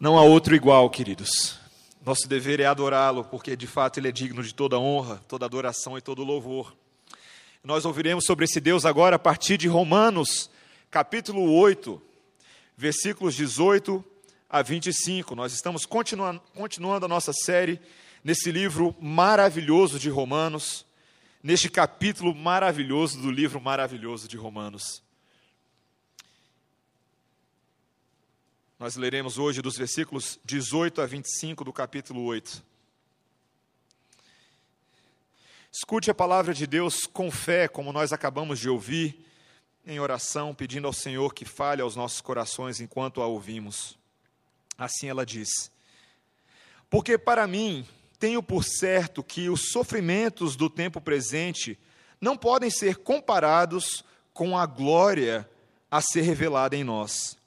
Não há outro igual, queridos. Nosso dever é adorá-lo, porque de fato ele é digno de toda honra, toda adoração e todo louvor. Nós ouviremos sobre esse Deus agora a partir de Romanos, capítulo 8, versículos 18 a 25. Nós estamos continuando, continuando a nossa série nesse livro maravilhoso de Romanos, neste capítulo maravilhoso do livro maravilhoso de Romanos. Nós leremos hoje dos versículos 18 a 25 do capítulo 8. Escute a palavra de Deus com fé, como nós acabamos de ouvir, em oração, pedindo ao Senhor que fale aos nossos corações enquanto a ouvimos. Assim ela diz: Porque para mim tenho por certo que os sofrimentos do tempo presente não podem ser comparados com a glória a ser revelada em nós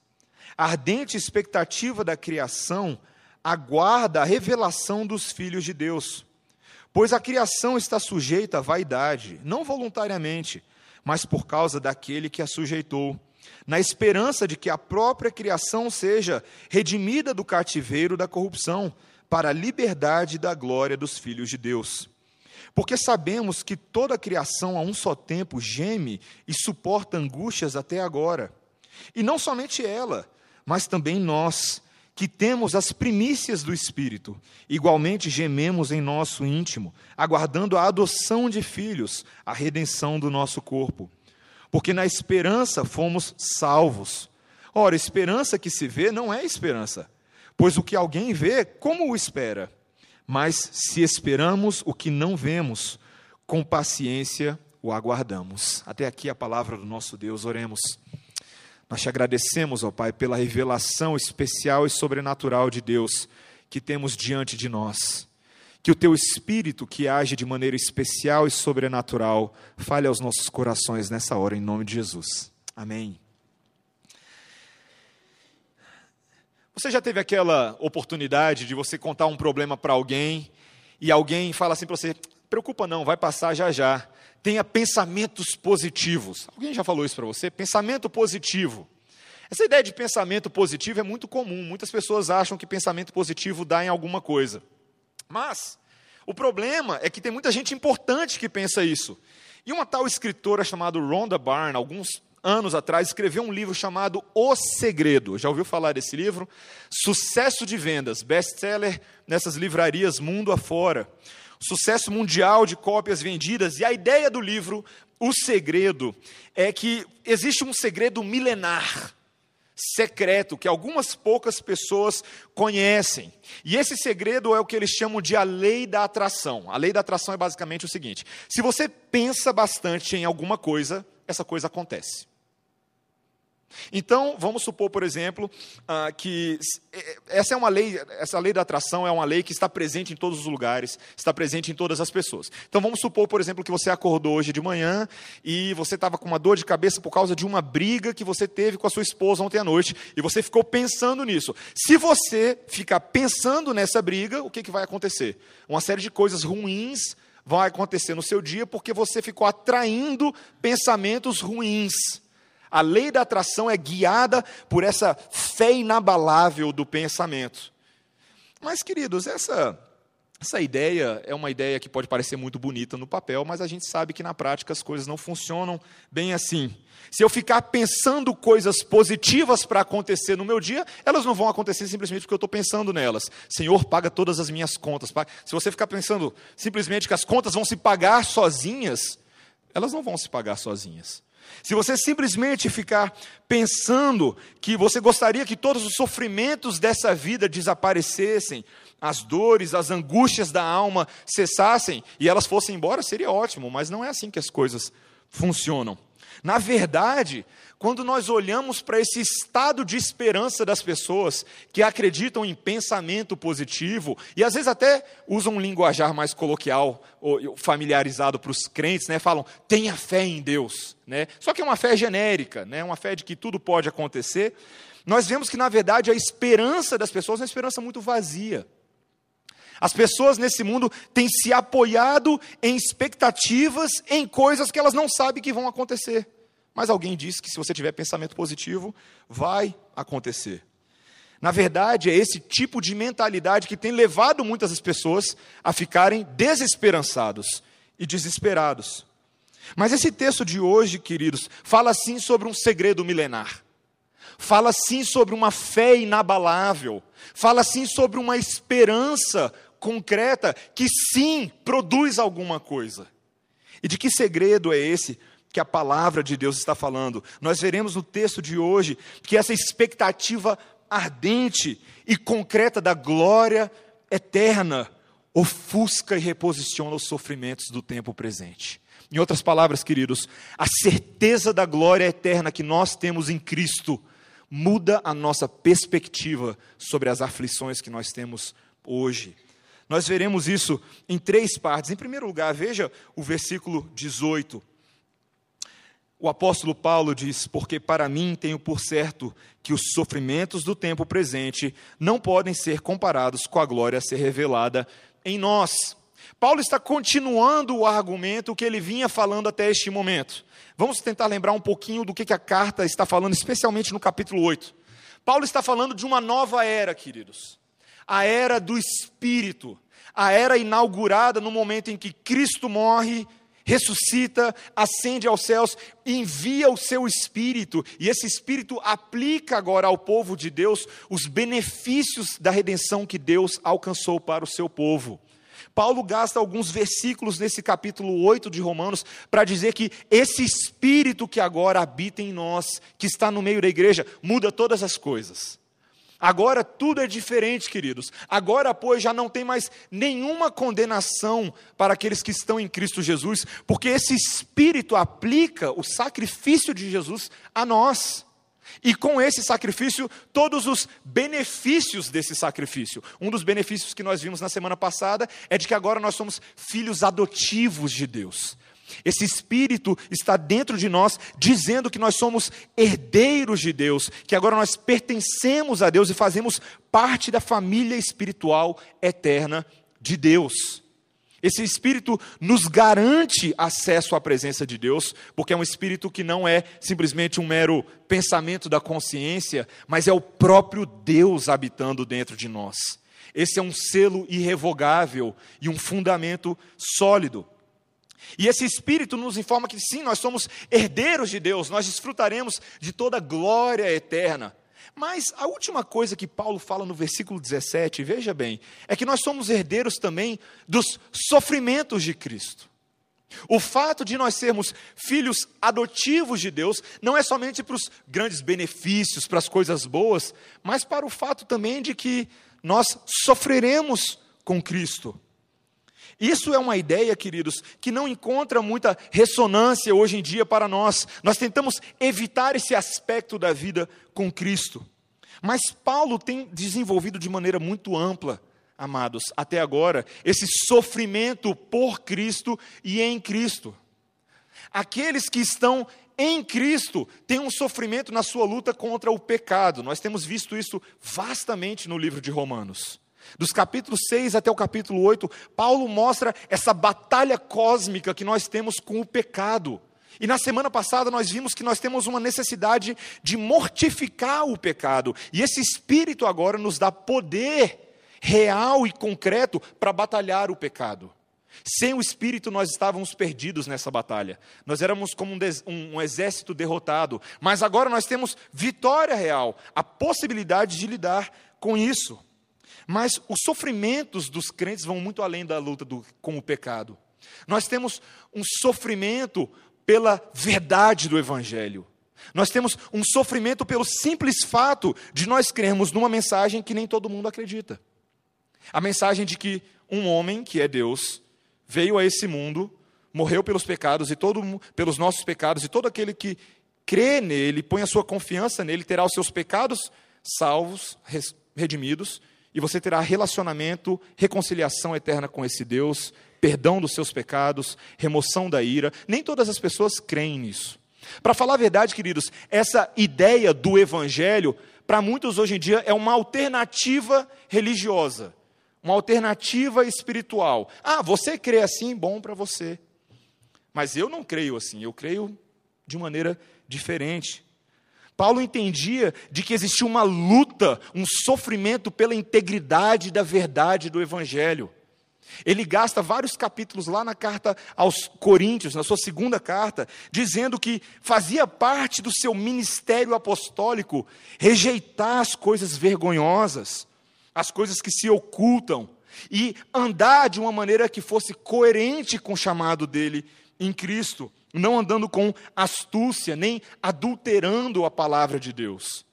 a ardente expectativa da criação aguarda a revelação dos filhos de Deus. Pois a criação está sujeita à vaidade, não voluntariamente, mas por causa daquele que a sujeitou, na esperança de que a própria criação seja redimida do cativeiro da corrupção, para a liberdade da glória dos filhos de Deus. Porque sabemos que toda a criação a um só tempo geme e suporta angústias até agora. E não somente ela, mas também nós, que temos as primícias do Espírito, igualmente gememos em nosso íntimo, aguardando a adoção de filhos, a redenção do nosso corpo. Porque na esperança fomos salvos. Ora, esperança que se vê não é esperança, pois o que alguém vê, como o espera? Mas se esperamos o que não vemos, com paciência o aguardamos. Até aqui a palavra do nosso Deus, oremos. Nós te agradecemos, ó Pai, pela revelação especial e sobrenatural de Deus que temos diante de nós. Que o teu espírito, que age de maneira especial e sobrenatural, fale aos nossos corações nessa hora, em nome de Jesus. Amém. Você já teve aquela oportunidade de você contar um problema para alguém e alguém fala assim para você: preocupa não, vai passar já já tenha pensamentos positivos. Alguém já falou isso para você? Pensamento positivo. Essa ideia de pensamento positivo é muito comum. Muitas pessoas acham que pensamento positivo dá em alguma coisa. Mas o problema é que tem muita gente importante que pensa isso. E uma tal escritora chamada Rhonda Byrne, alguns anos atrás, escreveu um livro chamado O Segredo. Já ouviu falar desse livro? Sucesso de vendas, best-seller nessas livrarias mundo afora sucesso mundial de cópias vendidas, e a ideia do livro, O Segredo, é que existe um segredo milenar, secreto, que algumas poucas pessoas conhecem. E esse segredo é o que eles chamam de a lei da atração. A lei da atração é basicamente o seguinte: se você pensa bastante em alguma coisa, essa coisa acontece. Então, vamos supor, por exemplo, uh, que essa é uma lei, essa lei da atração é uma lei que está presente em todos os lugares, está presente em todas as pessoas. Então, vamos supor, por exemplo, que você acordou hoje de manhã e você estava com uma dor de cabeça por causa de uma briga que você teve com a sua esposa ontem à noite e você ficou pensando nisso. Se você ficar pensando nessa briga, o que, que vai acontecer? Uma série de coisas ruins vão acontecer no seu dia porque você ficou atraindo pensamentos ruins. A lei da atração é guiada por essa fé inabalável do pensamento. Mas, queridos, essa, essa ideia é uma ideia que pode parecer muito bonita no papel, mas a gente sabe que na prática as coisas não funcionam bem assim. Se eu ficar pensando coisas positivas para acontecer no meu dia, elas não vão acontecer simplesmente porque eu estou pensando nelas. Senhor, paga todas as minhas contas. Se você ficar pensando simplesmente que as contas vão se pagar sozinhas, elas não vão se pagar sozinhas. Se você simplesmente ficar pensando que você gostaria que todos os sofrimentos dessa vida desaparecessem, as dores, as angústias da alma cessassem e elas fossem embora, seria ótimo, mas não é assim que as coisas funcionam. Na verdade, quando nós olhamos para esse estado de esperança das pessoas que acreditam em pensamento positivo e às vezes até usam um linguajar mais coloquial ou familiarizado para os crentes, né? Falam: "Tenha fé em Deus", né? Só que é uma fé genérica, né? Uma fé de que tudo pode acontecer. Nós vemos que na verdade a esperança das pessoas é uma esperança muito vazia. As pessoas nesse mundo têm se apoiado em expectativas, em coisas que elas não sabem que vão acontecer. Mas alguém disse que se você tiver pensamento positivo, vai acontecer. Na verdade, é esse tipo de mentalidade que tem levado muitas pessoas a ficarem desesperançados e desesperados. Mas esse texto de hoje, queridos, fala sim sobre um segredo milenar. Fala sim sobre uma fé inabalável. Fala sim sobre uma esperança concreta que sim produz alguma coisa. E de que segredo é esse que a palavra de Deus está falando? Nós veremos no texto de hoje que essa expectativa ardente e concreta da glória eterna ofusca e reposiciona os sofrimentos do tempo presente. Em outras palavras, queridos, a certeza da glória eterna que nós temos em Cristo muda a nossa perspectiva sobre as aflições que nós temos hoje. Nós veremos isso em três partes. Em primeiro lugar, veja o versículo 18. O apóstolo Paulo diz: Porque para mim tenho por certo que os sofrimentos do tempo presente não podem ser comparados com a glória a ser revelada em nós. Paulo está continuando o argumento que ele vinha falando até este momento. Vamos tentar lembrar um pouquinho do que, a carta está falando, especialmente no capítulo 8. Paulo está falando de uma nova era, queridos. A era do Espírito. A era inaugurada no momento em que Cristo morre, ressuscita, ascende aos céus, envia o seu Espírito, e esse Espírito aplica agora ao povo de Deus os benefícios da redenção que Deus alcançou para o seu povo. Paulo gasta alguns versículos nesse capítulo 8 de Romanos para dizer que esse espírito que agora habita em nós, que está no meio da igreja, muda todas as coisas. Agora tudo é diferente, queridos. Agora, pois, já não tem mais nenhuma condenação para aqueles que estão em Cristo Jesus, porque esse Espírito aplica o sacrifício de Jesus a nós. E com esse sacrifício, todos os benefícios desse sacrifício. Um dos benefícios que nós vimos na semana passada é de que agora nós somos filhos adotivos de Deus. Esse Espírito está dentro de nós, dizendo que nós somos herdeiros de Deus, que agora nós pertencemos a Deus e fazemos parte da família espiritual eterna de Deus. Esse espírito nos garante acesso à presença de Deus, porque é um espírito que não é simplesmente um mero pensamento da consciência, mas é o próprio Deus habitando dentro de nós. Esse é um selo irrevogável e um fundamento sólido. E esse Espírito nos informa que sim, nós somos herdeiros de Deus, nós desfrutaremos de toda glória eterna. Mas a última coisa que Paulo fala no versículo 17, veja bem, é que nós somos herdeiros também dos sofrimentos de Cristo. O fato de nós sermos filhos adotivos de Deus não é somente para os grandes benefícios, para as coisas boas, mas para o fato também de que nós sofreremos com Cristo. Isso é uma ideia, queridos, que não encontra muita ressonância hoje em dia para nós. Nós tentamos evitar esse aspecto da vida com Cristo. Mas Paulo tem desenvolvido de maneira muito ampla, amados, até agora, esse sofrimento por Cristo e em Cristo. Aqueles que estão em Cristo têm um sofrimento na sua luta contra o pecado. Nós temos visto isso vastamente no livro de Romanos. Dos capítulos 6 até o capítulo 8, Paulo mostra essa batalha cósmica que nós temos com o pecado. E na semana passada nós vimos que nós temos uma necessidade de mortificar o pecado. E esse Espírito agora nos dá poder real e concreto para batalhar o pecado. Sem o Espírito nós estávamos perdidos nessa batalha. Nós éramos como um, um, um exército derrotado. Mas agora nós temos vitória real, a possibilidade de lidar com isso. Mas os sofrimentos dos crentes vão muito além da luta do, com o pecado. Nós temos um sofrimento pela verdade do Evangelho. Nós temos um sofrimento pelo simples fato de nós crermos numa mensagem que nem todo mundo acredita. A mensagem de que um homem, que é Deus, veio a esse mundo, morreu pelos pecados e todo pelos nossos pecados e todo aquele que crê nele, põe a sua confiança nele, terá os seus pecados salvos, redimidos e você terá relacionamento, reconciliação eterna com esse Deus, perdão dos seus pecados, remoção da ira. Nem todas as pessoas creem nisso. Para falar a verdade, queridos, essa ideia do evangelho, para muitos hoje em dia, é uma alternativa religiosa, uma alternativa espiritual. Ah, você crê assim, bom para você. Mas eu não creio assim, eu creio de maneira diferente. Paulo entendia de que existia uma luta, um sofrimento pela integridade da verdade do Evangelho. Ele gasta vários capítulos lá na carta aos Coríntios, na sua segunda carta, dizendo que fazia parte do seu ministério apostólico rejeitar as coisas vergonhosas, as coisas que se ocultam, e andar de uma maneira que fosse coerente com o chamado dele em Cristo não andando com astúcia, nem adulterando a palavra de Deus.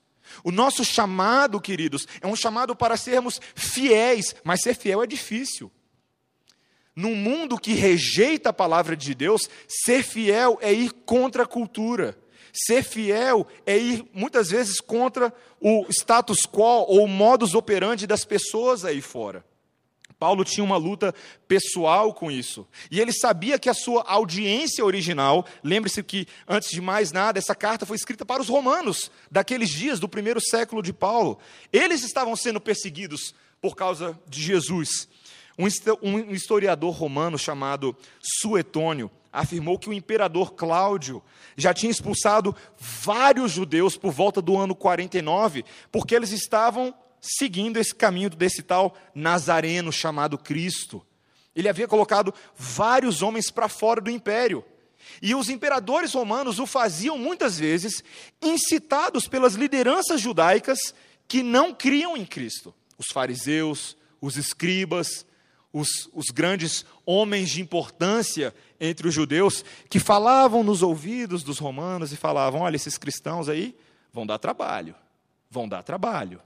O nosso chamado, queridos, é um chamado para sermos fiéis, mas ser fiel é difícil. Num mundo que rejeita a palavra de Deus, ser fiel é ir contra a cultura. Ser fiel é ir, muitas vezes, contra o status quo ou o modus operandi das pessoas aí fora. Paulo tinha uma luta pessoal com isso. E ele sabia que a sua audiência original, lembre-se que, antes de mais nada, essa carta foi escrita para os romanos, daqueles dias do primeiro século de Paulo. Eles estavam sendo perseguidos por causa de Jesus. Um historiador romano chamado Suetônio afirmou que o imperador Cláudio já tinha expulsado vários judeus por volta do ano 49, porque eles estavam seguindo esse caminho desse tal Nazareno chamado Cristo. Ele havia colocado vários homens para fora do império. E os imperadores romanos o faziam muitas vezes incitados pelas lideranças judaicas que não criam em Cristo. Os fariseus, os escribas, os, os, grandes homens de importância entre os judeus, que falavam nos ouvidos dos romanos e falavam: olha, esses cristãos aí vão dar trabalho, vão dar trabalho.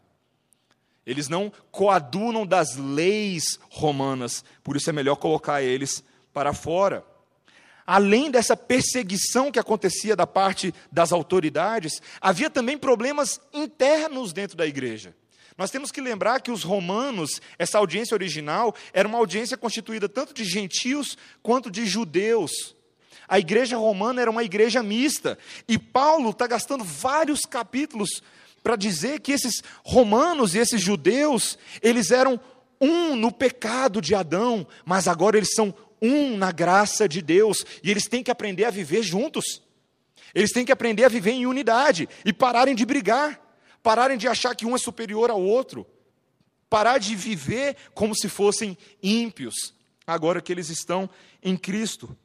Eles não coadunam das leis romanas, por isso é melhor colocar eles para fora. Além dessa perseguição que acontecia da parte das autoridades, havia também problemas internos dentro da igreja. Nós temos que lembrar que os romanos, essa audiência original, era uma audiência constituída tanto de gentios quanto de judeus. A igreja romana era uma igreja mista. E Paulo está gastando vários capítulos para dizer que esses romanos e esses judeus, eles eram um no pecado de Adão, mas agora eles são um na graça de Deus, e eles têm que aprender a viver juntos. Eles têm que aprender a viver em unidade e pararem de brigar, pararem de achar que um é superior ao outro, parar de viver como se fossem ímpios, agora que eles estão em Cristo.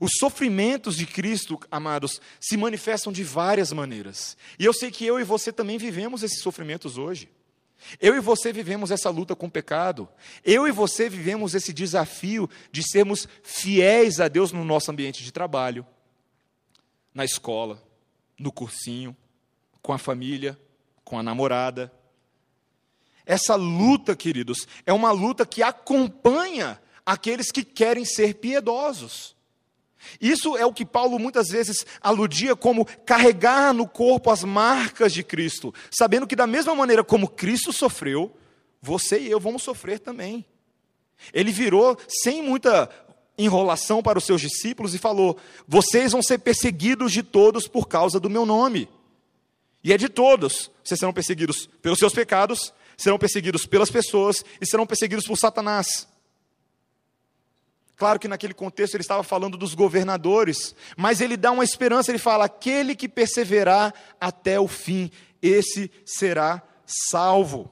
Os sofrimentos de Cristo, amados, se manifestam de várias maneiras. E eu sei que eu e você também vivemos esses sofrimentos hoje. Eu e você vivemos essa luta com o pecado. Eu e você vivemos esse desafio de sermos fiéis a Deus no nosso ambiente de trabalho, na escola, no cursinho, com a família, com a namorada. Essa luta, queridos, é uma luta que acompanha aqueles que querem ser piedosos. Isso é o que Paulo muitas vezes aludia como carregar no corpo as marcas de Cristo, sabendo que, da mesma maneira como Cristo sofreu, você e eu vamos sofrer também. Ele virou sem muita enrolação para os seus discípulos e falou: Vocês vão ser perseguidos de todos por causa do meu nome. E é de todos. Vocês serão perseguidos pelos seus pecados, serão perseguidos pelas pessoas e serão perseguidos por Satanás. Claro que naquele contexto ele estava falando dos governadores, mas ele dá uma esperança, ele fala: aquele que perseverar até o fim, esse será salvo.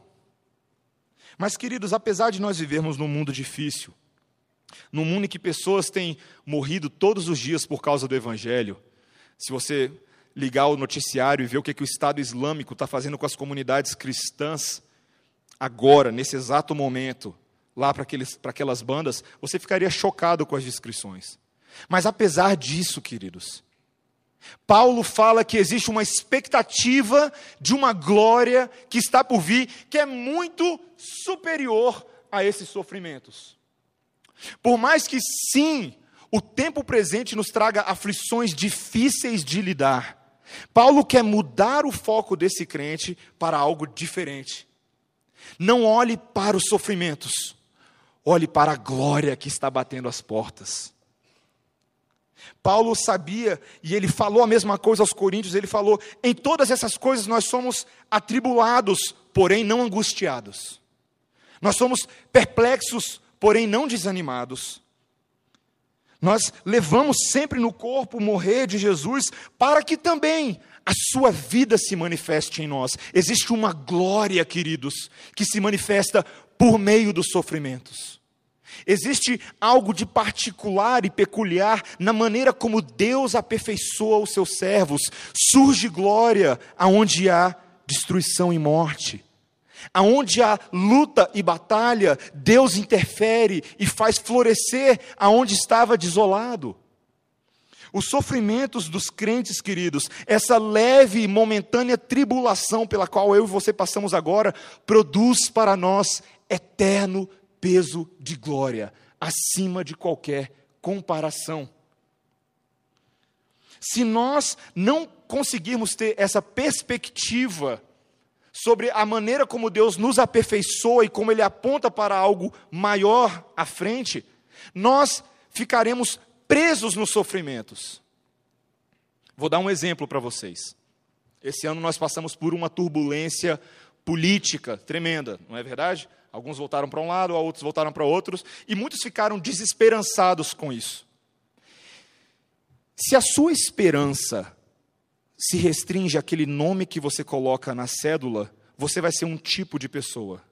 Mas, queridos, apesar de nós vivermos num mundo difícil, num mundo em que pessoas têm morrido todos os dias por causa do Evangelho, se você ligar o noticiário e ver o que, que o Estado Islâmico está fazendo com as comunidades cristãs, agora, nesse exato momento, lá para aquelas bandas, você ficaria chocado com as descrições. Mas apesar disso, queridos, Paulo fala que existe uma expectativa de uma glória que está por vir, que é muito superior a esses sofrimentos. Por mais que sim, o tempo presente nos traga aflições difíceis de lidar, Paulo quer mudar o foco desse crente para algo diferente. Não olhe para os sofrimentos, Olhe para a glória que está batendo as portas. Paulo sabia, e ele falou a mesma coisa aos Coríntios: ele falou, em todas essas coisas nós somos atribulados, porém não angustiados. Nós somos perplexos, porém não desanimados. Nós levamos sempre no corpo morrer de Jesus, para que também a sua vida se manifeste em nós. Existe uma glória, queridos, que se manifesta por meio dos sofrimentos. Existe algo de particular e peculiar na maneira como Deus aperfeiçoa os seus servos. Surge glória aonde há destruição e morte. Aonde há luta e batalha, Deus interfere e faz florescer aonde estava desolado. Os sofrimentos dos crentes queridos, essa leve e momentânea tribulação pela qual eu e você passamos agora, produz para nós eterno peso de glória, acima de qualquer comparação. Se nós não conseguirmos ter essa perspectiva sobre a maneira como Deus nos aperfeiçoa e como Ele aponta para algo maior à frente, nós ficaremos presos nos sofrimentos. Vou dar um exemplo para vocês. Esse ano nós passamos por uma turbulência política tremenda, não é verdade? Alguns voltaram para um lado, outros voltaram para outros, e muitos ficaram desesperançados com isso. Se a sua esperança se restringe àquele nome que você coloca na cédula, você vai ser um tipo de pessoa.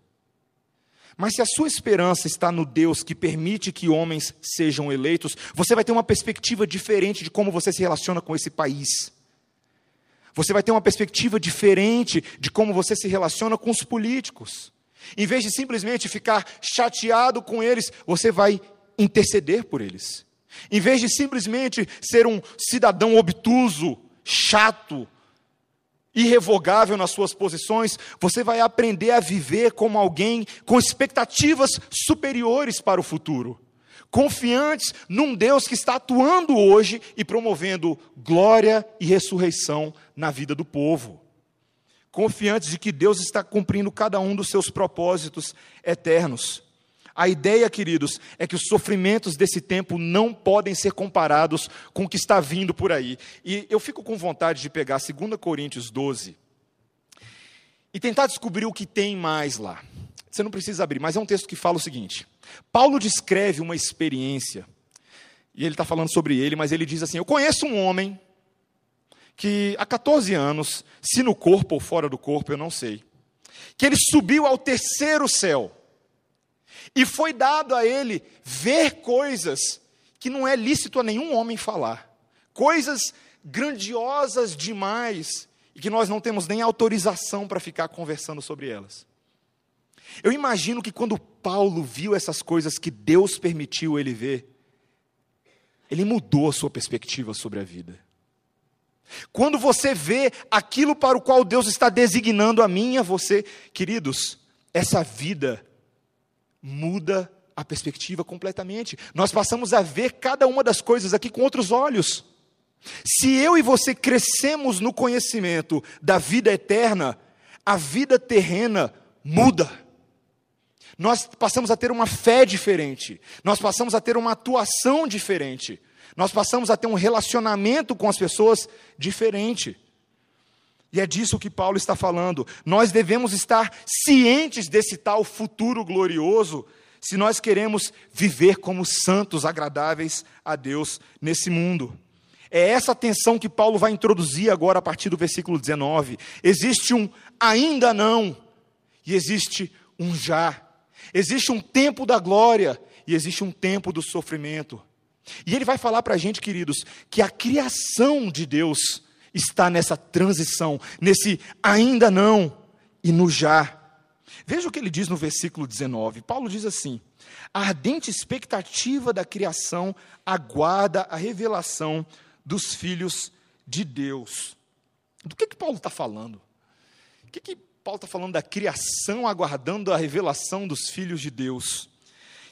Mas se a sua esperança está no Deus que permite que homens sejam eleitos, você vai ter uma perspectiva diferente de como você se relaciona com esse país. Você vai ter uma perspectiva diferente de como você se relaciona com os políticos. Em vez de simplesmente ficar chateado com eles, você vai interceder por eles. Em vez de simplesmente ser um cidadão obtuso, chato, irrevogável nas suas posições, você vai aprender a viver como alguém com expectativas superiores para o futuro, confiantes num Deus que está atuando hoje e promovendo glória e ressurreição na vida do povo. Confiantes de que Deus está cumprindo cada um dos seus propósitos eternos. A ideia, queridos, é que os sofrimentos desse tempo não podem ser comparados com o que está vindo por aí. E eu fico com vontade de pegar 2 Coríntios 12 e tentar descobrir o que tem mais lá. Você não precisa abrir, mas é um texto que fala o seguinte: Paulo descreve uma experiência, e ele está falando sobre ele, mas ele diz assim: Eu conheço um homem que há 14 anos, se no corpo ou fora do corpo, eu não sei, que ele subiu ao terceiro céu e foi dado a ele ver coisas que não é lícito a nenhum homem falar. Coisas grandiosas demais e que nós não temos nem autorização para ficar conversando sobre elas. Eu imagino que quando Paulo viu essas coisas que Deus permitiu ele ver, ele mudou a sua perspectiva sobre a vida. Quando você vê aquilo para o qual Deus está designando a mim e a você, queridos, essa vida muda a perspectiva completamente. Nós passamos a ver cada uma das coisas aqui com outros olhos. Se eu e você crescemos no conhecimento da vida eterna, a vida terrena muda. Nós passamos a ter uma fé diferente, nós passamos a ter uma atuação diferente, nós passamos a ter um relacionamento com as pessoas diferente. E é disso que Paulo está falando. Nós devemos estar cientes desse tal futuro glorioso, se nós queremos viver como santos agradáveis a Deus nesse mundo. É essa tensão que Paulo vai introduzir agora a partir do versículo 19. Existe um ainda não, e existe um já. Existe um tempo da glória, e existe um tempo do sofrimento. E ele vai falar para a gente, queridos, que a criação de Deus está nessa transição, nesse ainda não e no já. Veja o que ele diz no versículo 19. Paulo diz assim: a ardente expectativa da criação aguarda a revelação dos filhos de Deus. Do que, que Paulo está falando? O que, que Paulo está falando da criação aguardando a revelação dos filhos de Deus?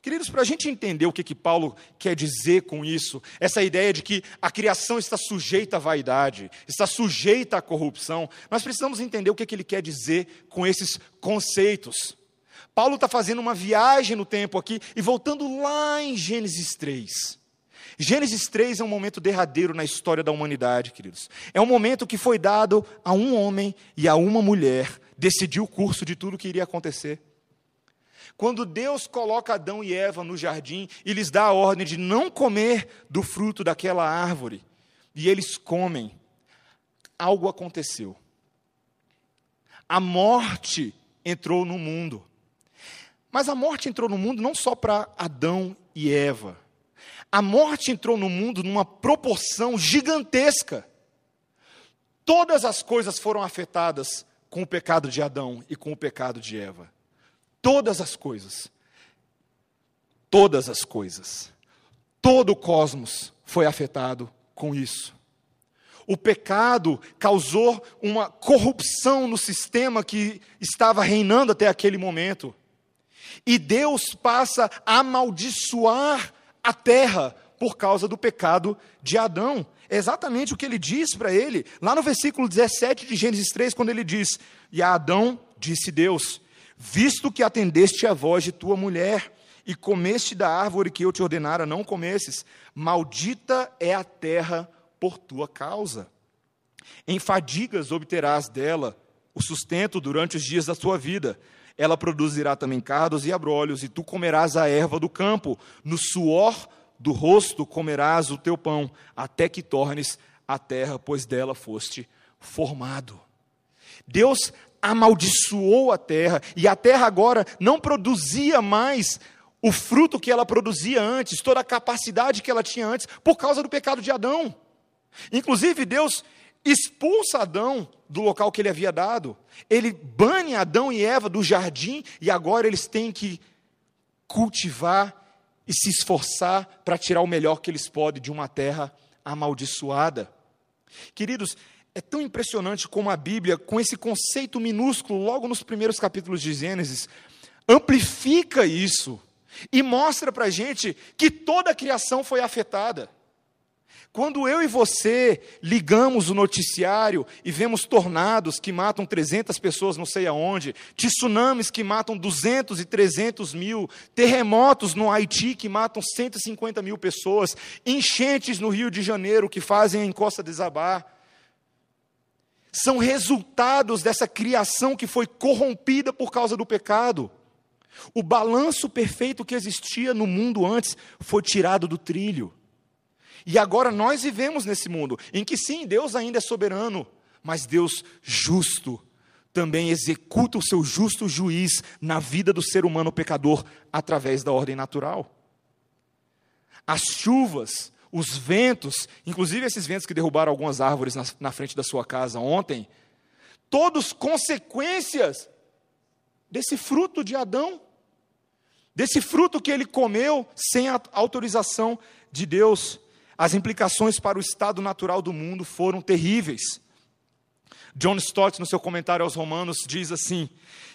Queridos, para a gente entender o que, que Paulo quer dizer com isso, essa ideia de que a criação está sujeita à vaidade, está sujeita à corrupção, nós precisamos entender o que, que ele quer dizer com esses conceitos. Paulo está fazendo uma viagem no tempo aqui e voltando lá em Gênesis 3. Gênesis 3 é um momento derradeiro na história da humanidade, queridos. É um momento que foi dado a um homem e a uma mulher decidir o curso de tudo que iria acontecer. Quando Deus coloca Adão e Eva no jardim e lhes dá a ordem de não comer do fruto daquela árvore, e eles comem, algo aconteceu. A morte entrou no mundo. Mas a morte entrou no mundo não só para Adão e Eva. A morte entrou no mundo numa proporção gigantesca. Todas as coisas foram afetadas com o pecado de Adão e com o pecado de Eva. Todas as coisas. Todas as coisas. Todo o cosmos foi afetado com isso. O pecado causou uma corrupção no sistema que estava reinando até aquele momento. E Deus passa a amaldiçoar a terra por causa do pecado de Adão. É exatamente o que ele diz para ele, lá no versículo 17 de Gênesis 3, quando ele diz: E a Adão disse Deus: Visto que atendeste a voz de tua mulher, e comeste da árvore que eu te ordenara não comesses, maldita é a terra por tua causa. Em fadigas obterás dela o sustento durante os dias da tua vida. Ela produzirá também cardos e abrolhos, e tu comerás a erva do campo, no suor do rosto comerás o teu pão, até que tornes a terra, pois dela foste formado. Deus amaldiçoou a terra, e a terra agora não produzia mais o fruto que ela produzia antes, toda a capacidade que ela tinha antes, por causa do pecado de Adão. Inclusive, Deus expulsa Adão do local que ele havia dado, ele bane Adão e Eva do jardim, e agora eles têm que cultivar e se esforçar para tirar o melhor que eles podem de uma terra amaldiçoada. Queridos, é tão impressionante como a Bíblia, com esse conceito minúsculo, logo nos primeiros capítulos de Gênesis, amplifica isso e mostra para a gente que toda a criação foi afetada. Quando eu e você ligamos o noticiário e vemos tornados que matam 300 pessoas não sei aonde, tsunamis que matam 200 e 300 mil, terremotos no Haiti que matam 150 mil pessoas, enchentes no Rio de Janeiro que fazem a encosta desabar, são resultados dessa criação que foi corrompida por causa do pecado. O balanço perfeito que existia no mundo antes foi tirado do trilho. E agora nós vivemos nesse mundo em que sim, Deus ainda é soberano, mas Deus justo também executa o seu justo juiz na vida do ser humano pecador através da ordem natural. As chuvas, os ventos, inclusive esses ventos que derrubaram algumas árvores na, na frente da sua casa ontem, todos consequências desse fruto de Adão, desse fruto que ele comeu sem a autorização de Deus as implicações para o estado natural do mundo foram terríveis. John Stott, no seu comentário aos Romanos, diz assim: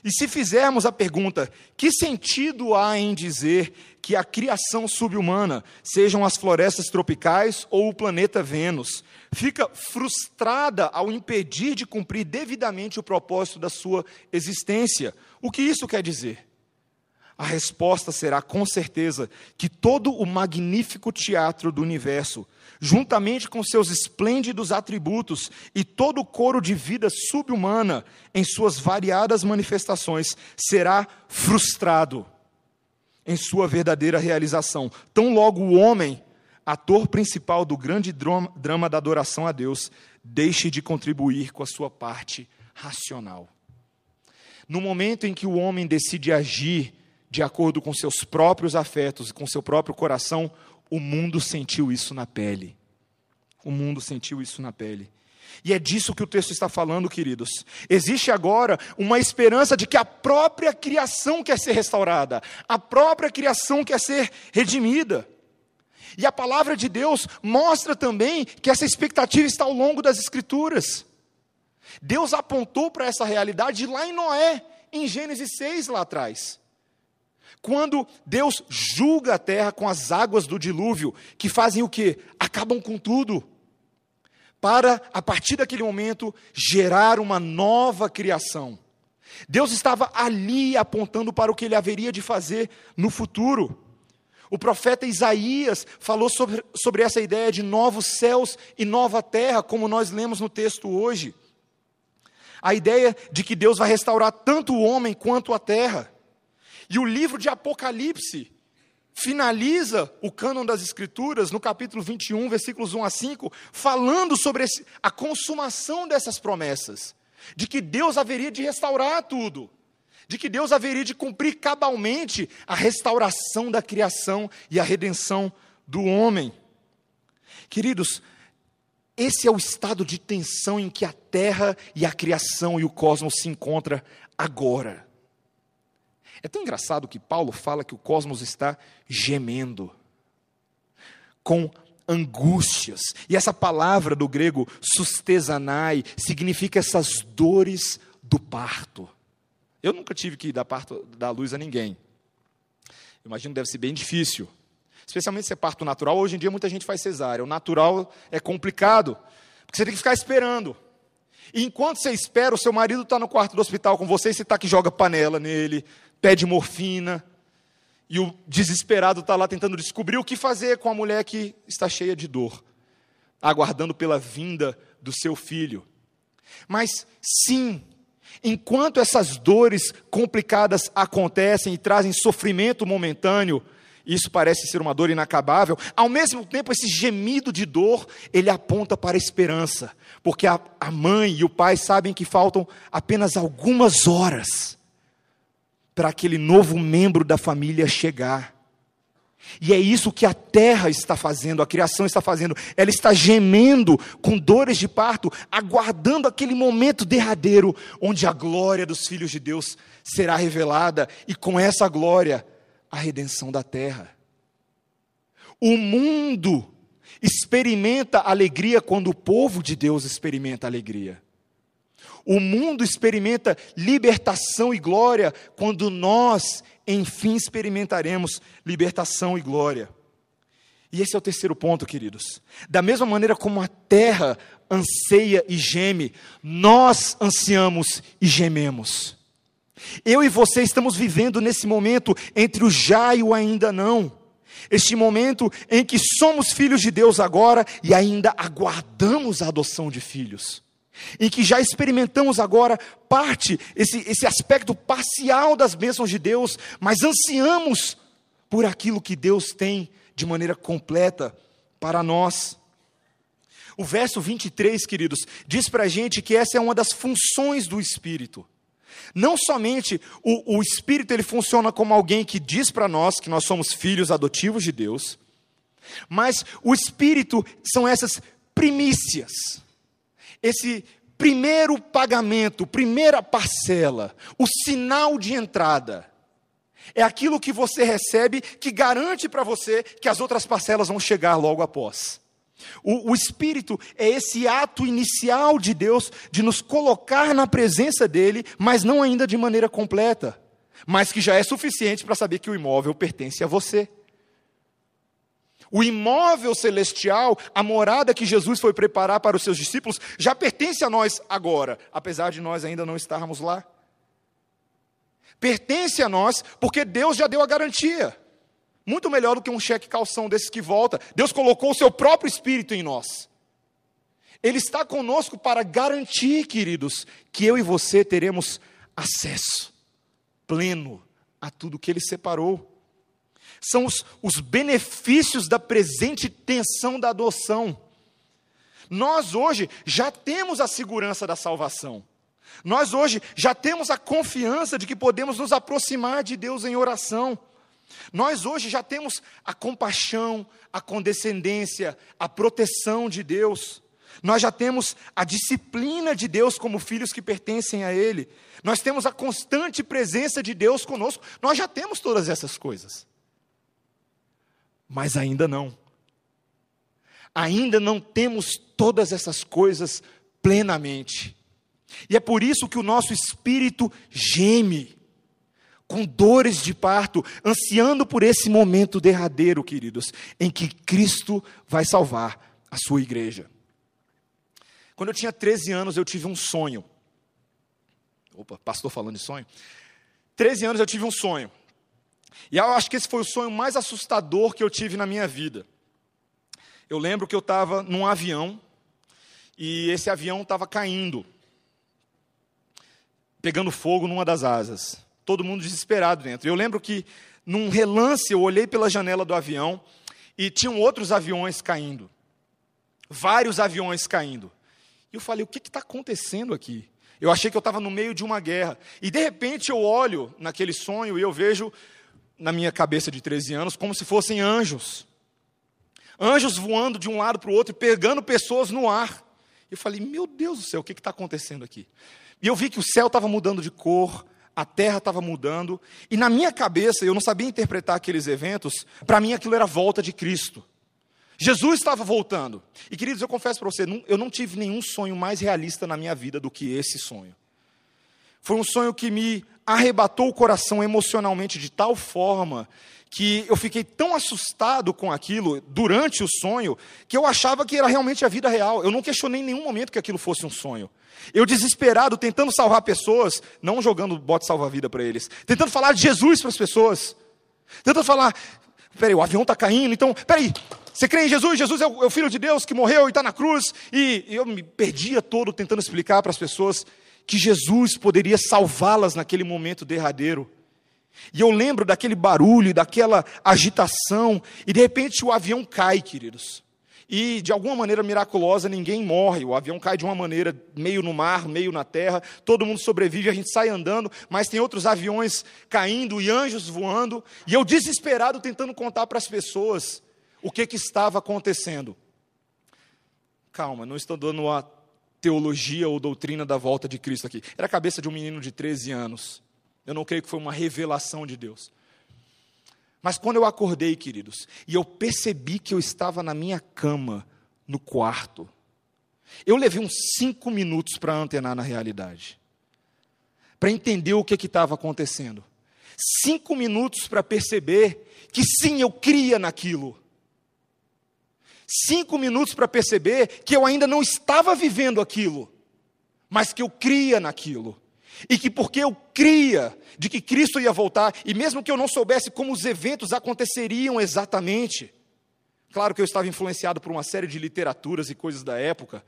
E se fizermos a pergunta, que sentido há em dizer que a criação subhumana, sejam as florestas tropicais ou o planeta Vênus, fica frustrada ao impedir de cumprir devidamente o propósito da sua existência? O que isso quer dizer? a resposta será com certeza que todo o magnífico teatro do universo, juntamente com seus esplêndidos atributos e todo o coro de vida subhumana em suas variadas manifestações, será frustrado em sua verdadeira realização. Tão logo o homem, ator principal do grande drama da adoração a Deus, deixe de contribuir com a sua parte racional. No momento em que o homem decide agir de acordo com seus próprios afetos e com seu próprio coração, o mundo sentiu isso na pele. O mundo sentiu isso na pele. E é disso que o texto está falando, queridos. Existe agora uma esperança de que a própria criação quer ser restaurada, a própria criação quer ser redimida. E a palavra de Deus mostra também que essa expectativa está ao longo das Escrituras. Deus apontou para essa realidade lá em Noé, em Gênesis 6, lá atrás. Quando Deus julga a terra com as águas do dilúvio, que fazem o que? Acabam com tudo. Para, a partir daquele momento, gerar uma nova criação. Deus estava ali apontando para o que ele haveria de fazer no futuro. O profeta Isaías falou sobre, sobre essa ideia de novos céus e nova terra, como nós lemos no texto hoje. A ideia de que Deus vai restaurar tanto o homem quanto a terra. E o livro de Apocalipse finaliza o cânon das Escrituras no capítulo 21, versículos 1 a 5, falando sobre a consumação dessas promessas, de que Deus haveria de restaurar tudo, de que Deus haveria de cumprir cabalmente a restauração da criação e a redenção do homem. Queridos, esse é o estado de tensão em que a terra e a criação e o cosmos se encontram agora. É tão engraçado que Paulo fala que o cosmos está gemendo, com angústias. E essa palavra do grego sustezanai significa essas dores do parto. Eu nunca tive que dar parto dar luz a ninguém. Imagino que deve ser bem difícil. Especialmente se é parto natural. Hoje em dia muita gente faz cesárea. O natural é complicado, porque você tem que ficar esperando. E enquanto você espera, o seu marido está no quarto do hospital com você e você está que joga panela nele, pede morfina, e o desesperado está lá tentando descobrir o que fazer com a mulher que está cheia de dor, aguardando pela vinda do seu filho. Mas sim, enquanto essas dores complicadas acontecem e trazem sofrimento momentâneo, isso parece ser uma dor inacabável, ao mesmo tempo esse gemido de dor, ele aponta para a esperança, porque a, a mãe e o pai sabem que faltam apenas algumas horas para aquele novo membro da família chegar. E é isso que a terra está fazendo, a criação está fazendo. Ela está gemendo com dores de parto, aguardando aquele momento derradeiro onde a glória dos filhos de Deus será revelada e com essa glória a redenção da terra. O mundo experimenta alegria quando o povo de Deus experimenta alegria. O mundo experimenta libertação e glória quando nós, enfim, experimentaremos libertação e glória. E esse é o terceiro ponto, queridos. Da mesma maneira como a terra anseia e geme, nós ansiamos e gememos. Eu e você estamos vivendo nesse momento entre o já e o ainda não. Este momento em que somos filhos de Deus agora e ainda aguardamos a adoção de filhos em que já experimentamos agora parte, esse, esse aspecto parcial das bênçãos de Deus, mas ansiamos por aquilo que Deus tem de maneira completa para nós. O verso 23, queridos, diz para a gente que essa é uma das funções do Espírito. Não somente o, o Espírito ele funciona como alguém que diz para nós que nós somos filhos adotivos de Deus, mas o Espírito são essas primícias esse primeiro pagamento, primeira parcela, o sinal de entrada, é aquilo que você recebe que garante para você que as outras parcelas vão chegar logo após. O, o, Espírito é esse ato inicial de Deus de nos colocar na presença dEle, mas não ainda de maneira completa, mas que já é suficiente para saber que o imóvel pertence a você. O imóvel celestial, a morada que Jesus foi preparar para os seus discípulos, já pertence a nós agora, apesar de nós ainda não estarmos lá. Pertence a nós porque Deus já deu a garantia. Muito melhor do que um cheque calção desses que volta. Deus colocou o seu próprio espírito em nós. Ele está conosco para garantir, queridos, que eu e você teremos acesso pleno a tudo que ele separou são os, os benefícios da presente tensão da adoção. Nós hoje já temos a segurança da salvação. Nós hoje já temos a confiança de que podemos nos aproximar de Deus em oração. Nós hoje já temos a compaixão, a condescendência, a proteção de Deus. Nós já temos a disciplina de Deus como filhos que pertencem a Ele. Nós temos a constante presença de Deus conosco. Nós já temos todas essas coisas mas ainda não. Ainda não temos todas essas coisas plenamente. E é por isso que o nosso espírito geme, com dores de parto, ansiando por esse momento derradeiro, queridos, em que Cristo vai salvar a sua igreja. Quando eu tinha 13 anos, eu tive um sonho. Opa, pastor falando de sonho. 13 anos eu tive um sonho. E eu acho que esse foi o sonho mais assustador que eu tive na minha vida. Eu lembro que eu estava num avião e esse avião estava caindo, pegando fogo numa das asas. todo mundo desesperado dentro. Eu lembro que, num relance, eu olhei pela janela do avião e tinham outros aviões caindo. Vários aviões caindo. E eu falei: o que está acontecendo aqui? Eu achei que eu estava no meio de uma guerra. E de repente eu olho naquele sonho e eu vejo, na minha cabeça de 13 anos, como se fossem anjos. Anjos voando de um lado para o outro e pegando pessoas no ar. Eu falei, meu Deus do céu, o que está acontecendo aqui? E eu vi que o céu estava mudando de cor, a terra estava mudando, e na minha cabeça, eu não sabia interpretar aqueles eventos, para mim aquilo era a volta de Cristo. Jesus estava voltando. E queridos, eu confesso para você, eu não tive nenhum sonho mais realista na minha vida do que esse sonho. Foi um sonho que me arrebatou o coração emocionalmente de tal forma que eu fiquei tão assustado com aquilo durante o sonho que eu achava que era realmente a vida real. Eu não questionei em nenhum momento que aquilo fosse um sonho. Eu desesperado, tentando salvar pessoas, não jogando bote salva-vida para eles, tentando falar de Jesus para as pessoas, tentando falar, peraí, o avião está caindo, então, peraí, você crê em Jesus? Jesus é o, é o Filho de Deus que morreu e está na cruz. E eu me perdia todo tentando explicar para as pessoas que Jesus poderia salvá-las naquele momento derradeiro. E eu lembro daquele barulho, daquela agitação, e de repente o avião cai, queridos. E de alguma maneira miraculosa ninguém morre. O avião cai de uma maneira meio no mar, meio na terra. Todo mundo sobrevive, a gente sai andando, mas tem outros aviões caindo e anjos voando. E eu desesperado tentando contar para as pessoas o que, que estava acontecendo. Calma, não estou dando a teologia ou doutrina da volta de Cristo aqui. Era a cabeça de um menino de 13 anos. Eu não creio que foi uma revelação de Deus. Mas quando eu acordei, queridos, e eu percebi que eu estava na minha cama, no quarto, eu levei uns cinco minutos para antenar na realidade, para entender o que estava acontecendo. Cinco minutos para perceber que sim, eu cria naquilo. Cinco minutos para perceber que eu ainda não estava vivendo aquilo, mas que eu cria naquilo. E que porque eu cria de que Cristo ia voltar, e mesmo que eu não soubesse como os eventos aconteceriam exatamente, claro que eu estava influenciado por uma série de literaturas e coisas da época,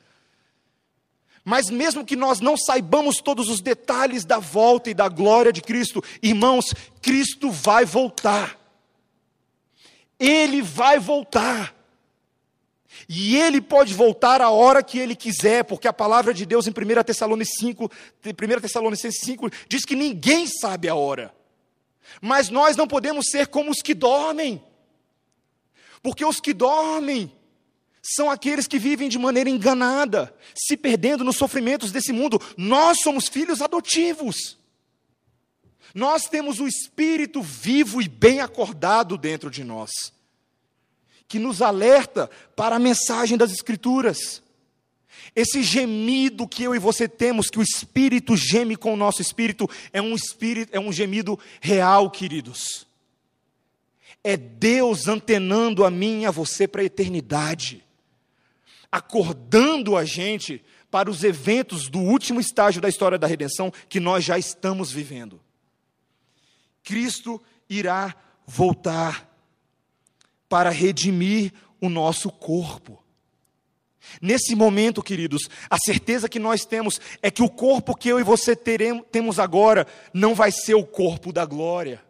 mas mesmo que nós não saibamos todos os detalhes da volta e da glória de Cristo, irmãos, Cristo vai voltar. Ele vai voltar. E ele pode voltar a hora que ele quiser, porque a palavra de Deus em 1 Tessalonicenses 5, 1 Tessalonicenses 5 diz que ninguém sabe a hora. Mas nós não podemos ser como os que dormem. Porque os que dormem são aqueles que vivem de maneira enganada, se perdendo nos sofrimentos desse mundo. Nós somos filhos adotivos. Nós temos o espírito vivo e bem acordado dentro de nós que nos alerta para a mensagem das Escrituras. Esse gemido que eu e você temos, que o Espírito geme com o nosso espírito, é um espírito, é um gemido real, queridos. É Deus antenando a mim e a você para a eternidade, acordando a gente para os eventos do último estágio da história da redenção que nós já estamos vivendo. Cristo irá voltar para redimir o nosso corpo. Nesse momento, queridos, a certeza que nós temos é que o corpo que eu e você teremos, temos agora não vai ser o corpo da glória.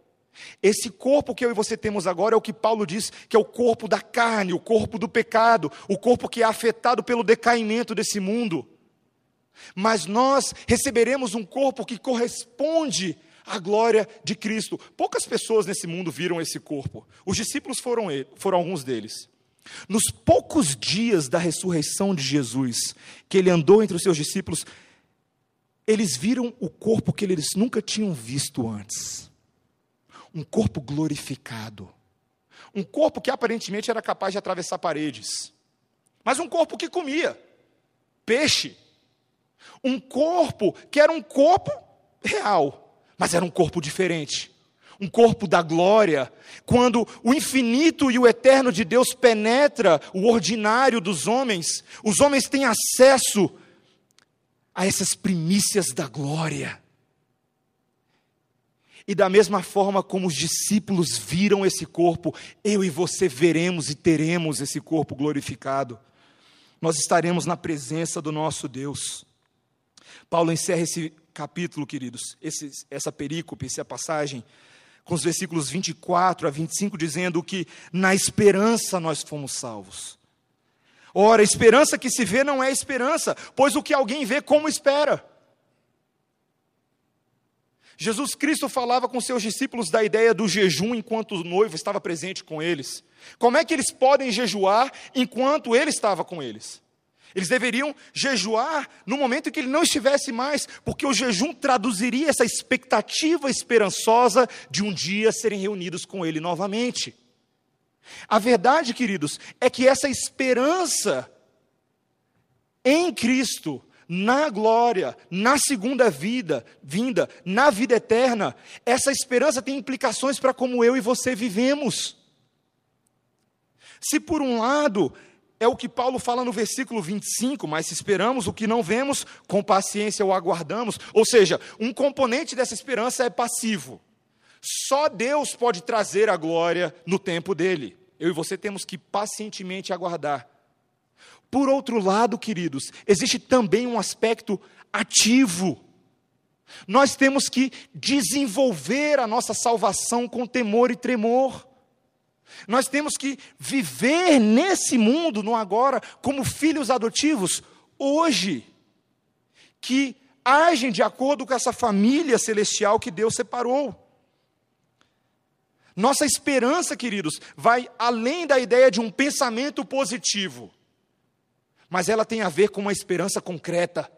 Esse corpo que eu e você temos agora é o que Paulo diz que é o corpo da carne, o corpo do pecado, o corpo que é afetado pelo decaimento desse mundo. Mas nós receberemos um corpo que corresponde a glória de Cristo. Poucas pessoas nesse mundo viram esse corpo. Os discípulos foram, foram alguns deles. Nos poucos dias da ressurreição de Jesus, que ele andou entre os seus discípulos, eles viram o corpo que eles nunca tinham visto antes. Um corpo glorificado. Um corpo que aparentemente era capaz de atravessar paredes. Mas um corpo que comia peixe. Um corpo que era um corpo real mas era um corpo diferente. Um corpo da glória, quando o infinito e o eterno de Deus penetra o ordinário dos homens, os homens têm acesso a essas primícias da glória. E da mesma forma como os discípulos viram esse corpo, eu e você veremos e teremos esse corpo glorificado. Nós estaremos na presença do nosso Deus. Paulo encerra esse capítulo, queridos, esse, essa perícope, essa passagem, com os versículos 24 a 25, dizendo que na esperança nós fomos salvos. Ora, esperança que se vê não é esperança, pois o que alguém vê, como espera? Jesus Cristo falava com seus discípulos da ideia do jejum enquanto o noivo estava presente com eles. Como é que eles podem jejuar enquanto ele estava com eles? Eles deveriam jejuar no momento em que ele não estivesse mais, porque o jejum traduziria essa expectativa esperançosa de um dia serem reunidos com ele novamente. A verdade, queridos, é que essa esperança em Cristo, na glória, na segunda vida, vinda, na vida eterna, essa esperança tem implicações para como eu e você vivemos. Se por um lado é o que Paulo fala no versículo 25, mas esperamos o que não vemos, com paciência o aguardamos. Ou seja, um componente dessa esperança é passivo. Só Deus pode trazer a glória no tempo dele. Eu e você temos que pacientemente aguardar. Por outro lado, queridos, existe também um aspecto ativo. Nós temos que desenvolver a nossa salvação com temor e tremor. Nós temos que viver nesse mundo, no agora, como filhos adotivos, hoje, que agem de acordo com essa família celestial que Deus separou. Nossa esperança, queridos, vai além da ideia de um pensamento positivo, mas ela tem a ver com uma esperança concreta,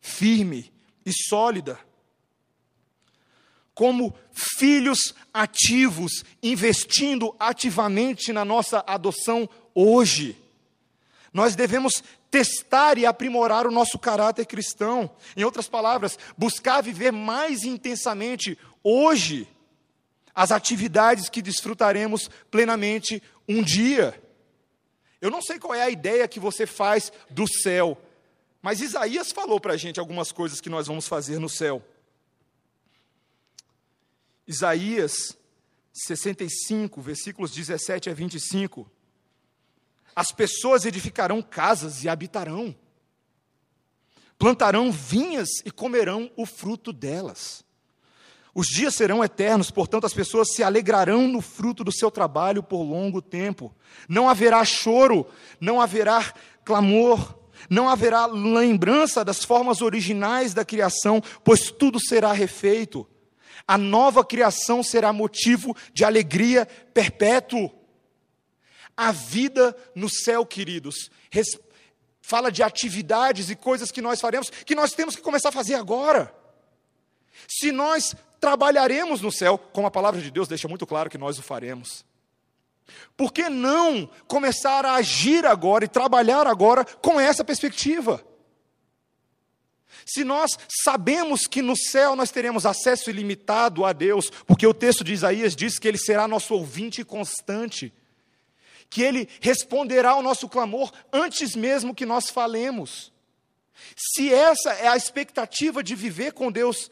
firme e sólida como filhos ativos, investindo ativamente na nossa adoção hoje. Nós devemos testar e aprimorar o nosso caráter cristão. Em outras palavras, buscar viver mais intensamente hoje as atividades que desfrutaremos plenamente um dia. Eu não sei qual é a ideia que você faz do céu, mas Isaías falou para a gente algumas coisas que nós vamos fazer no céu. Isaías 65, versículos 17 a 25. As pessoas edificarão casas e habitarão, plantarão vinhas e comerão o fruto delas. Os dias serão eternos, portanto, as pessoas se alegrarão no fruto do seu trabalho por longo tempo. Não haverá choro, não haverá clamor, não haverá lembrança das formas originais da criação, pois tudo será refeito. A nova criação será motivo de alegria perpétuo. A vida no céu, queridos, fala de atividades e coisas que nós faremos, que nós temos que começar a fazer agora. Se nós trabalharemos no céu, como a palavra de Deus deixa muito claro que nós o faremos. Por que não começar a agir agora e trabalhar agora com essa perspectiva? Se nós sabemos que no céu nós teremos acesso ilimitado a Deus, porque o texto de Isaías diz que Ele será nosso ouvinte constante, que Ele responderá ao nosso clamor antes mesmo que nós falemos. Se essa é a expectativa de viver com Deus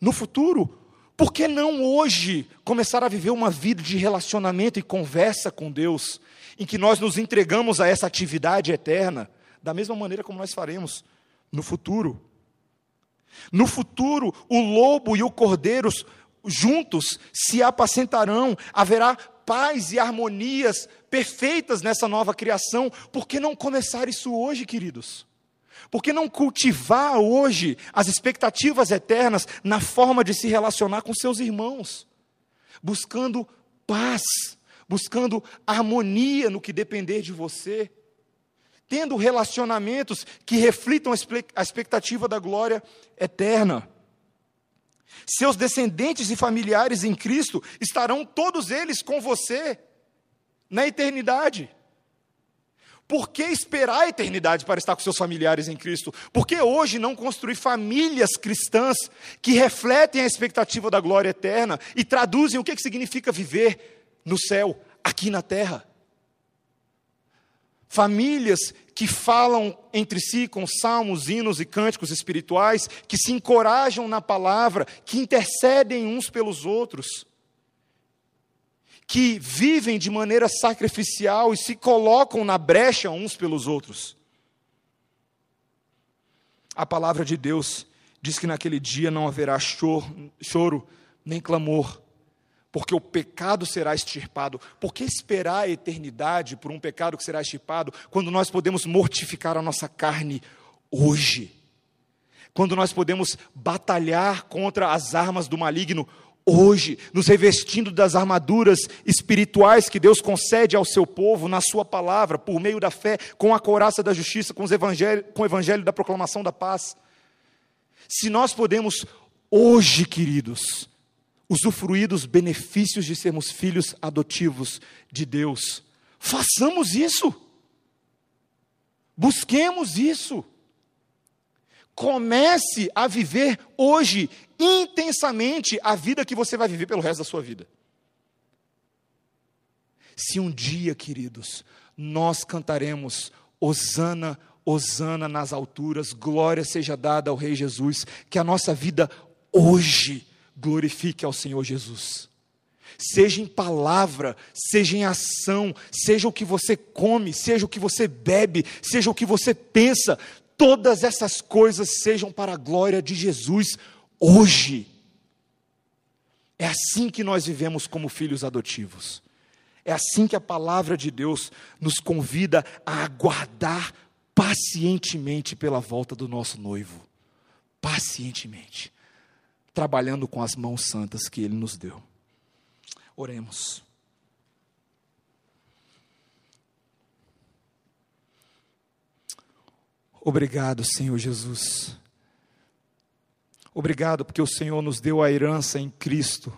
no futuro, por que não hoje começar a viver uma vida de relacionamento e conversa com Deus, em que nós nos entregamos a essa atividade eterna, da mesma maneira como nós faremos no futuro? No futuro, o lobo e o cordeiro juntos se apacentarão, haverá paz e harmonias perfeitas nessa nova criação. Por que não começar isso hoje, queridos? Por que não cultivar hoje as expectativas eternas na forma de se relacionar com seus irmãos? Buscando paz, buscando harmonia no que depender de você tendo relacionamentos que reflitam a expectativa da glória eterna. Seus descendentes e familiares em Cristo estarão todos eles com você na eternidade. Por que esperar a eternidade para estar com seus familiares em Cristo? Por que hoje não construir famílias cristãs que refletem a expectativa da glória eterna e traduzem o que significa viver no céu, aqui na terra? Famílias que falam entre si com salmos, hinos e cânticos espirituais, que se encorajam na palavra, que intercedem uns pelos outros, que vivem de maneira sacrificial e se colocam na brecha uns pelos outros. A palavra de Deus diz que naquele dia não haverá choro, choro nem clamor, porque o pecado será extirpado. Por que esperar a eternidade por um pecado que será extirpado, quando nós podemos mortificar a nossa carne hoje? Quando nós podemos batalhar contra as armas do maligno hoje, nos revestindo das armaduras espirituais que Deus concede ao seu povo na sua palavra, por meio da fé, com a couraça da justiça, com, evangelho, com o evangelho da proclamação da paz. Se nós podemos hoje, queridos, usufruir dos benefícios de sermos filhos adotivos de Deus, façamos isso. Busquemos isso. Comece a viver hoje intensamente a vida que você vai viver pelo resto da sua vida. Se um dia, queridos, nós cantaremos Hosana, Hosana nas alturas, glória seja dada ao Rei Jesus, que a nossa vida hoje glorifique ao Senhor Jesus. Seja em palavra, seja em ação, seja o que você come, seja o que você bebe, seja o que você pensa, todas essas coisas sejam para a glória de Jesus hoje. É assim que nós vivemos como filhos adotivos. É assim que a palavra de Deus nos convida a aguardar pacientemente pela volta do nosso noivo. Pacientemente. Trabalhando com as mãos santas que ele nos deu. Oremos. Obrigado, Senhor Jesus. Obrigado porque o Senhor nos deu a herança em Cristo.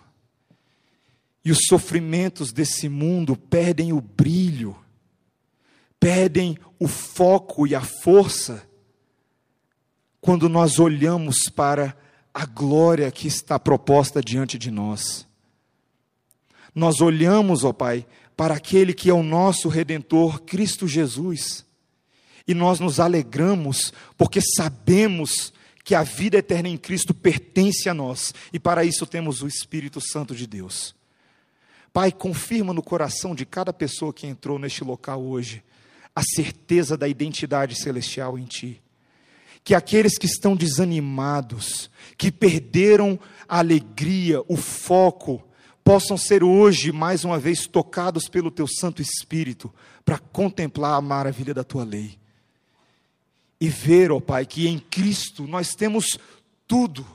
E os sofrimentos desse mundo perdem o brilho, perdem o foco e a força quando nós olhamos para a glória que está proposta diante de nós. Nós olhamos, ó Pai, para aquele que é o nosso redentor, Cristo Jesus e nós nos alegramos porque sabemos que a vida eterna em Cristo pertence a nós e para isso temos o Espírito Santo de Deus. Pai, confirma no coração de cada pessoa que entrou neste local hoje a certeza da identidade celestial em Ti. Que aqueles que estão desanimados, que perderam a alegria, o foco, possam ser hoje mais uma vez tocados pelo Teu Santo Espírito para contemplar a maravilha da Tua lei. E ver, ó Pai, que em Cristo nós temos tudo